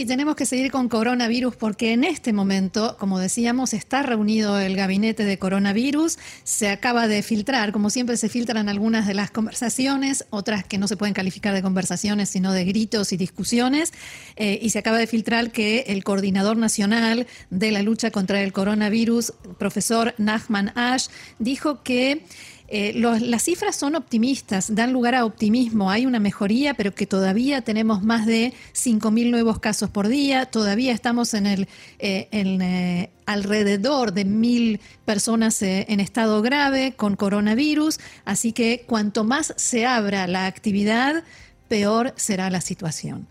Y tenemos que seguir con coronavirus porque en este momento, como decíamos, está reunido el gabinete de coronavirus. Se acaba de filtrar, como siempre se filtran algunas de las conversaciones, otras que no se pueden calificar de conversaciones, sino de gritos y discusiones. Eh, y se acaba de filtrar que el coordinador nacional de la lucha contra el coronavirus, profesor Nachman Ash, dijo que eh, las cifras son optimistas, dan lugar a optimismo. Hay una mejoría, pero que todavía tenemos más de 5.000 nuevos casos por día. Todavía estamos en el eh, eh, alrededor de 1.000 personas en estado grave con coronavirus. Así que cuanto más se abra la actividad, peor será la situación.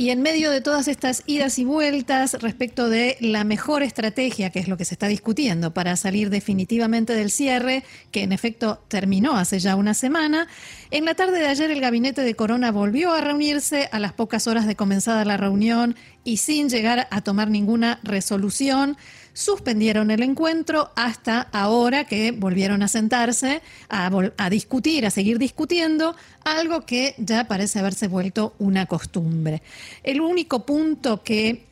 Y en medio de todas estas idas y vueltas respecto de la mejor estrategia, que es lo que se está discutiendo para salir definitivamente del cierre, que en efecto terminó hace ya una semana, en la tarde de ayer el gabinete de Corona volvió a reunirse a las pocas horas de comenzada la reunión y sin llegar a tomar ninguna resolución suspendieron el encuentro hasta ahora que volvieron a sentarse a, discutir, a seguir discutiendo, algo que ya parece haberse vuelto una costumbre. El único punto que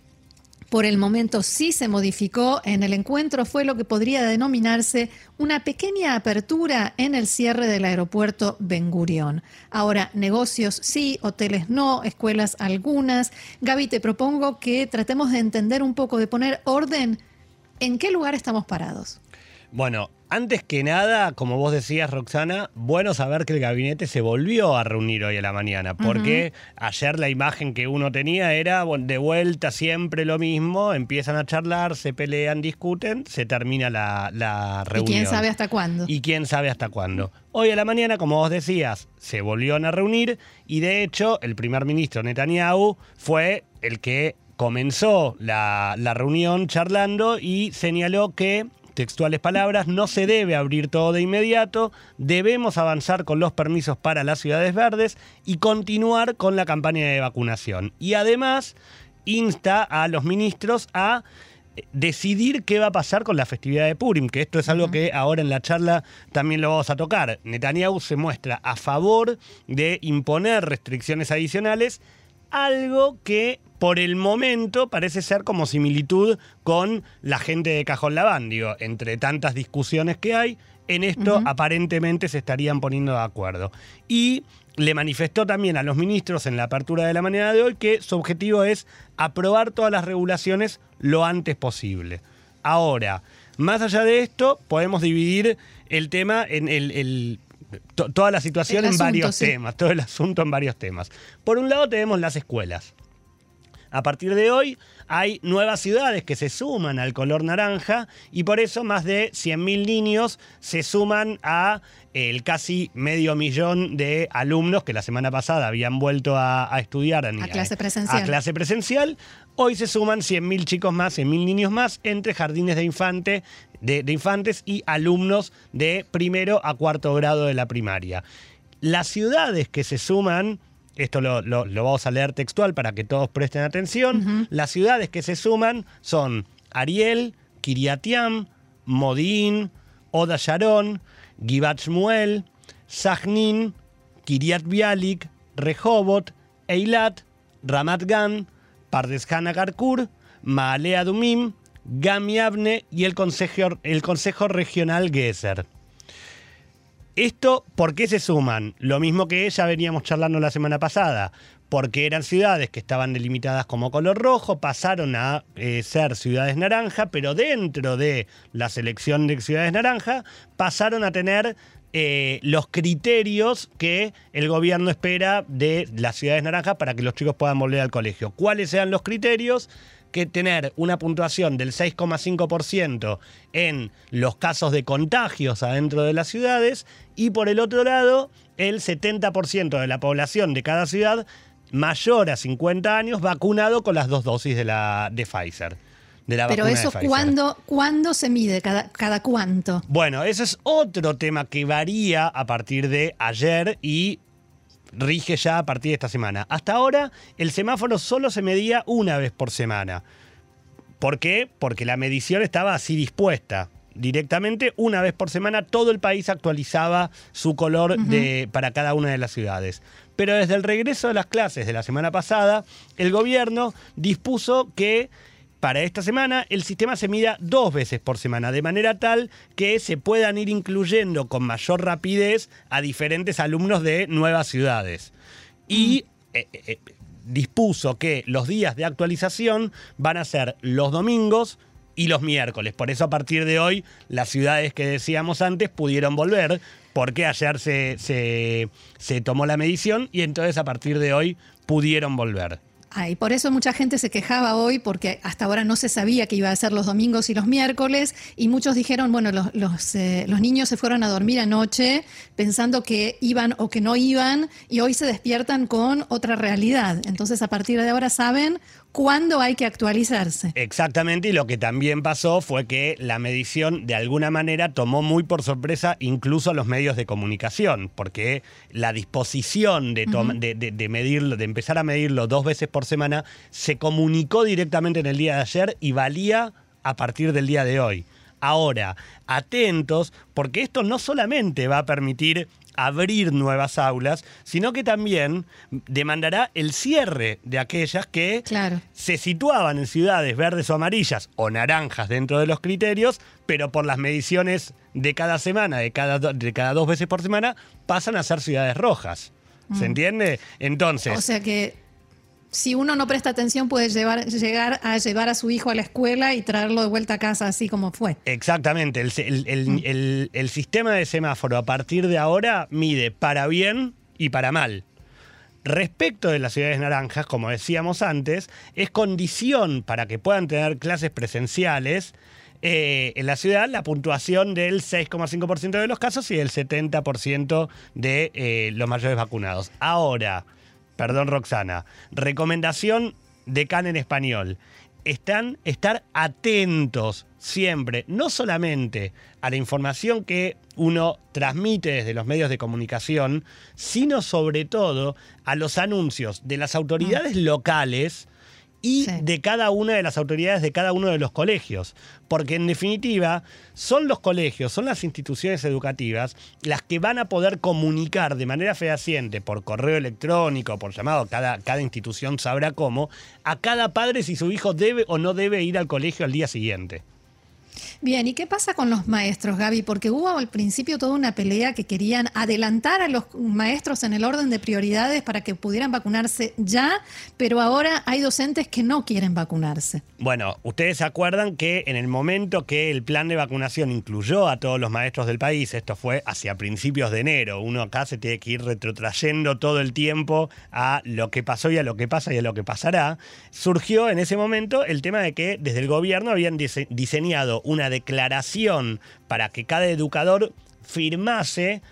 por el momento sí se modificó en el encuentro fue lo que podría denominarse una pequeña apertura en el cierre del aeropuerto Ben Gurión. Ahora, negocios sí, hoteles no, escuelas algunas. Gaby, te propongo que tratemos de entender un poco, de poner orden ¿En qué lugar estamos parados? Bueno, antes que nada, como vos decías, Roxana, bueno saber que el gabinete se volvió a reunir hoy a la mañana, porque ayer la imagen que uno tenía era de vuelta siempre lo mismo, empiezan a charlar, se pelean, discuten, se termina la, reunión. ¿Y quién sabe hasta cuándo? Y quién sabe hasta cuándo. Hoy a la mañana, como vos decías, se volvieron a reunir y de hecho el primer ministro Netanyahu fue el que comenzó la, reunión charlando y señaló que textuales palabras, no se debe abrir todo de inmediato, debemos avanzar con los permisos para las ciudades verdes y continuar con la campaña de vacunación. Y además insta a los ministros a eh, decidir qué va a pasar con la festividad de Purim, que esto es algo que ahora en la charla también lo vamos a tocar. Netanyahu se muestra a favor de imponer restricciones adicionales, algo que por el momento parece ser como similitud con la gente de Cajón Lavandio. Entre tantas discusiones que hay, en esto aparentemente se estarían poniendo de acuerdo. Y le manifestó también a los ministros en la apertura de la mañana de hoy que su objetivo es aprobar todas las regulaciones lo antes posible. Ahora, más allá de esto, podemos dividir el tema en el, toda la situación en varios temas, todo el asunto en varios temas. Por un lado tenemos las escuelas. A partir de hoy hay nuevas ciudades que se suman al color naranja y por eso más de 100.000 niños se suman a el casi medio millón de alumnos que la semana pasada habían vuelto a, estudiar a, clase presencial. a clase presencial. Hoy se suman 100.000 chicos más, 100.000 niños más entre jardines de, infante, de infantes y alumnos de primero a cuarto grado de la primaria. Las ciudades que se suman esto lo, vamos a leer textual para que todos presten atención. Las ciudades que se suman son Ariel, Kiriatiam, Modín, Oda Sharon, Givat Shmuel, Sajnin, Kiriat Bialik, Rehobot, Eilat, Ramat Gan, Pardes Karkur, Maalea Dumim, Gamiabne y el Consejo, el Consejo Regional Geser. Esto, ¿por qué se suman? Lo mismo que ya veníamos charlando la semana pasada. Porque eran ciudades que estaban delimitadas como color rojo, pasaron a eh, ser ciudades naranja, pero dentro de la selección de ciudades naranja pasaron a tener eh, los criterios que el gobierno espera de las ciudades naranjas para que los chicos puedan volver al colegio. ¿Cuáles sean los criterios? que tener una puntuación del 6,5% en los casos de contagios adentro de las ciudades y por el otro lado el 70% de la población de cada ciudad mayor a 50 años vacunado con las dos dosis de, la, de Pfizer. De la Pero eso, ¿cuándo, ¿cuándo, se mide? Cada, ¿Cada cuánto? Bueno, ese es otro tema que varía a partir de ayer y rige ya a partir de esta semana. Hasta ahora el semáforo solo se medía una vez por semana. ¿Por qué? Porque la medición estaba así dispuesta. Directamente, una vez por semana, todo el país actualizaba su color de, para cada una de las ciudades. Pero desde el regreso de las clases de la semana pasada, el gobierno dispuso que para esta semana el sistema se mida dos veces por semana, de manera tal que se puedan ir incluyendo con mayor rapidez a diferentes alumnos de nuevas ciudades. Y eh, eh, eh, dispuso que los días de actualización van a ser los domingos y los miércoles. Por eso a partir de hoy las ciudades que decíamos antes pudieron volver, porque ayer se, se, se tomó la medición y entonces a partir de hoy pudieron volver. Ah, y por eso mucha gente se quejaba hoy, porque hasta ahora no se sabía que iba a ser los domingos y los miércoles, y muchos dijeron, bueno, los, los, eh, los, niños se fueron a dormir anoche pensando que iban o que no iban, y hoy se despiertan con otra realidad. Entonces, a partir de ahora saben cuándo hay que actualizarse. Exactamente, y lo que también pasó fue que la medición de alguna manera tomó muy por sorpresa incluso a los medios de comunicación, porque la disposición de, de, de, medirlo, de empezar a medirlo dos veces por semana, se comunicó directamente en el día de ayer y valía a partir del día de hoy. Ahora, atentos, porque esto no solamente va a permitir abrir nuevas aulas, sino que también demandará el cierre de aquellas que se situaban en ciudades verdes o amarillas o naranjas dentro de los criterios, pero por las mediciones de cada semana, de cada, de cada dos veces por semana, pasan a ser ciudades rojas. ¿Se mm. entiende? Entonces... O sea que si uno no presta atención, puede llevar, llegar a llevar a su hijo a la escuela y traerlo de vuelta a casa, así como fue. Exactamente. El, el, sistema de semáforo a partir de ahora mide para bien y para mal. Respecto de las ciudades naranjas, como decíamos antes, es condición para que puedan tener clases presenciales eh, en la ciudad la puntuación del 6,5% de los casos y del 70% de eh, los mayores vacunados. Ahora, perdón Roxana, recomendación de CAN en español. Están, estar atentos siempre, no solamente a la información que uno transmite desde los medios de comunicación, sino sobre todo a los anuncios de las autoridades locales y de cada una de las autoridades de cada uno de los colegios. Porque en definitiva son los colegios, son las instituciones educativas las que van a poder comunicar de manera fehaciente por correo electrónico, por llamado, cada, cada institución sabrá cómo, a cada padre si su hijo debe o no debe ir al colegio al día siguiente. Bien, ¿y qué pasa con los maestros, Gaby? Porque hubo al principio toda una pelea que querían adelantar a los maestros en el orden de prioridades para que pudieran vacunarse ya, pero ahora hay docentes que no quieren vacunarse. Bueno, ustedes se acuerdan que en el momento que el plan de vacunación incluyó a todos los maestros del país, esto fue hacia principios de enero, uno acá se tiene que ir retrotrayendo todo el tiempo a lo que pasó y a lo que pasa y a lo que pasará, surgió en ese momento el tema de que desde el gobierno habían diseñado una declaración para que cada educador firmase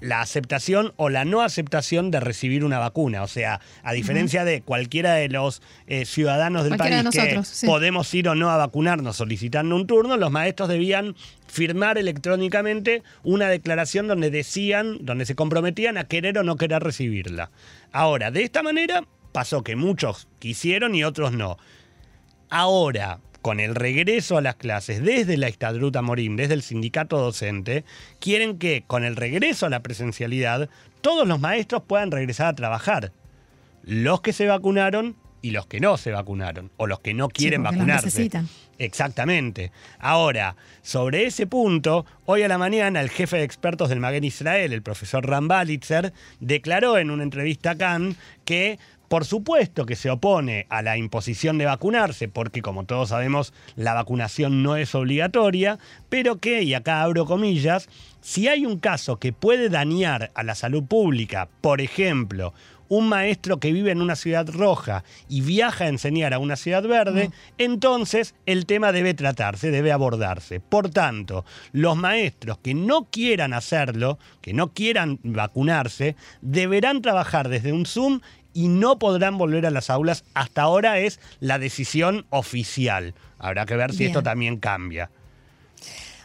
la aceptación o la no aceptación de recibir una vacuna. O sea, a diferencia de cualquiera de los eh, ciudadanos del país que podemos ir o no a vacunarnos solicitando un turno, los maestros debían firmar electrónicamente una declaración donde decían, donde se comprometían a querer o no querer recibirla. Ahora, de esta manera pasó que muchos quisieron y otros no. Ahora, con el regreso a las clases desde la Estadruta Morim, desde el sindicato docente, quieren que con el regreso a la presencialidad todos los maestros puedan regresar a trabajar. Los que se vacunaron y los que no se vacunaron, o los que no quieren vacunarse. necesitan. Exactamente. Ahora, sobre ese punto, hoy a la mañana el jefe de expertos del Maguen Israel, el profesor Ram Balitzer, declaró en una entrevista a Cannes que por supuesto que se opone a la imposición de vacunarse, porque como todos sabemos, la vacunación no es obligatoria, pero que, y acá abro comillas, si hay un caso que puede dañar a la salud pública, por ejemplo, un maestro que vive en una ciudad roja y viaja a enseñar a una ciudad verde, mm. entonces el tema debe tratarse, debe abordarse. Por tanto, los maestros que no quieran hacerlo, que no quieran vacunarse, deberán trabajar desde un Zoom y no podrán volver a las aulas. Hasta ahora es la decisión oficial. Habrá que ver si esto también cambia.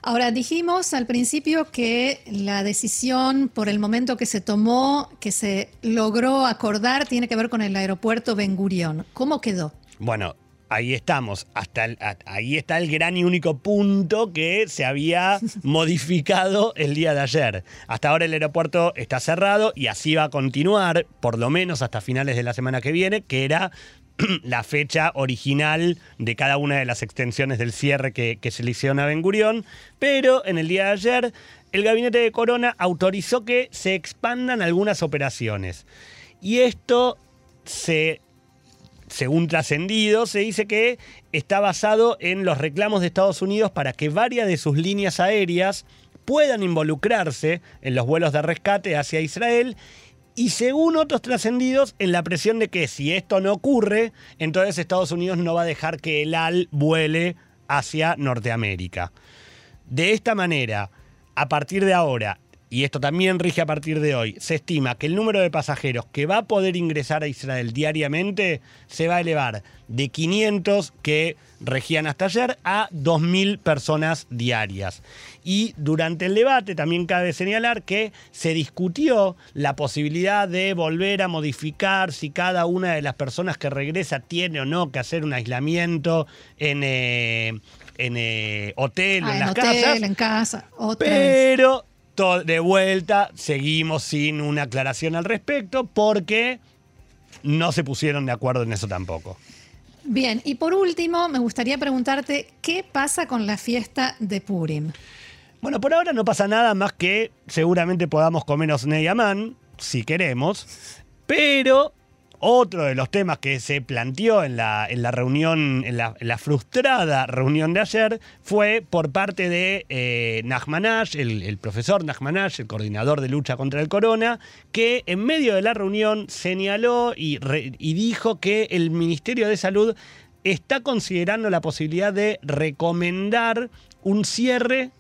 Ahora, dijimos al principio que la decisión por el momento que se tomó, que se logró acordar, tiene que ver con el aeropuerto Ben Gurión. ¿Cómo quedó? Bueno, ahí estamos. Hasta ahí está el gran y único punto que se había modificado el día de ayer. Hasta ahora el aeropuerto está cerrado y así va a continuar, por lo menos hasta finales de la semana que viene, que era la fecha original de cada una de las extensiones del cierre que, se le hicieron a Ben Gurión, pero en el día de ayer el gabinete de Corona autorizó que se expandan algunas operaciones. Y esto se según trascendido, se dice que está basado en los reclamos de Estados Unidos para que varias de sus líneas aéreas puedan involucrarse en los vuelos de rescate hacia Israel y según otros trascendidos, en la presión de que si esto no ocurre, entonces Estados Unidos no va a dejar que el AL vuele hacia Norteamérica. De esta manera, a partir de ahora, y esto también rige a partir de hoy, se estima que el número de pasajeros que va a poder ingresar a Israel diariamente se va a elevar de 500 que regían hasta ayer a 2.000 personas diarias. Y durante el debate también cabe señalar que se discutió la posibilidad de volver a modificar si cada una de las personas que regresa tiene o no que hacer un aislamiento en... Eh, en eh, hotel, ah, en, las hotel, casas. en casa, pero de vuelta seguimos sin una aclaración al respecto porque no se pusieron de acuerdo en eso tampoco. Bien, y por último, me gustaría preguntarte, ¿qué pasa con la fiesta de Purim? Bueno, por ahora no pasa nada más que seguramente podamos comernos Neyaman, si queremos, pero otro de los temas que se planteó en la, en la reunión, en la, frustrada reunión de ayer, fue por parte de eh, el, profesor Nachmanash, el coordinador de lucha contra el corona, que en medio de la reunión señaló y dijo que el Ministerio de Salud está considerando la posibilidad de recomendar un cierre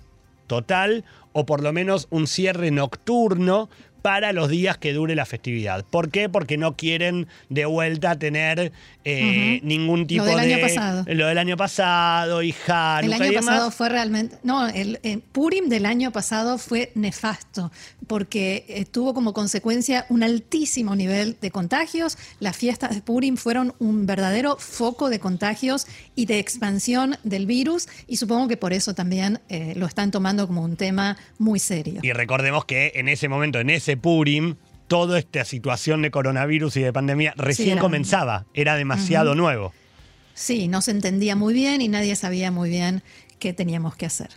total o por lo menos un cierre nocturno para los días que dure la festividad. ¿Por qué? Porque no quieren de vuelta tener eh, ningún tipo de... Lo del año pasado. Lo del año pasado y Hanukkah El año pasado fue realmente... No, el, Purim del año pasado fue nefasto porque eh, tuvo como consecuencia un altísimo nivel de contagios. Las fiestas de Purim fueron un verdadero foco de contagios y de expansión del virus y supongo que por eso también eh, lo están tomando como un tema muy serio. Y recordemos que en ese momento, en ese Purim, toda esta situación de coronavirus y de pandemia recién comenzaba, era demasiado nuevo. Sí, no se entendía muy bien y nadie sabía muy bien qué teníamos que hacer.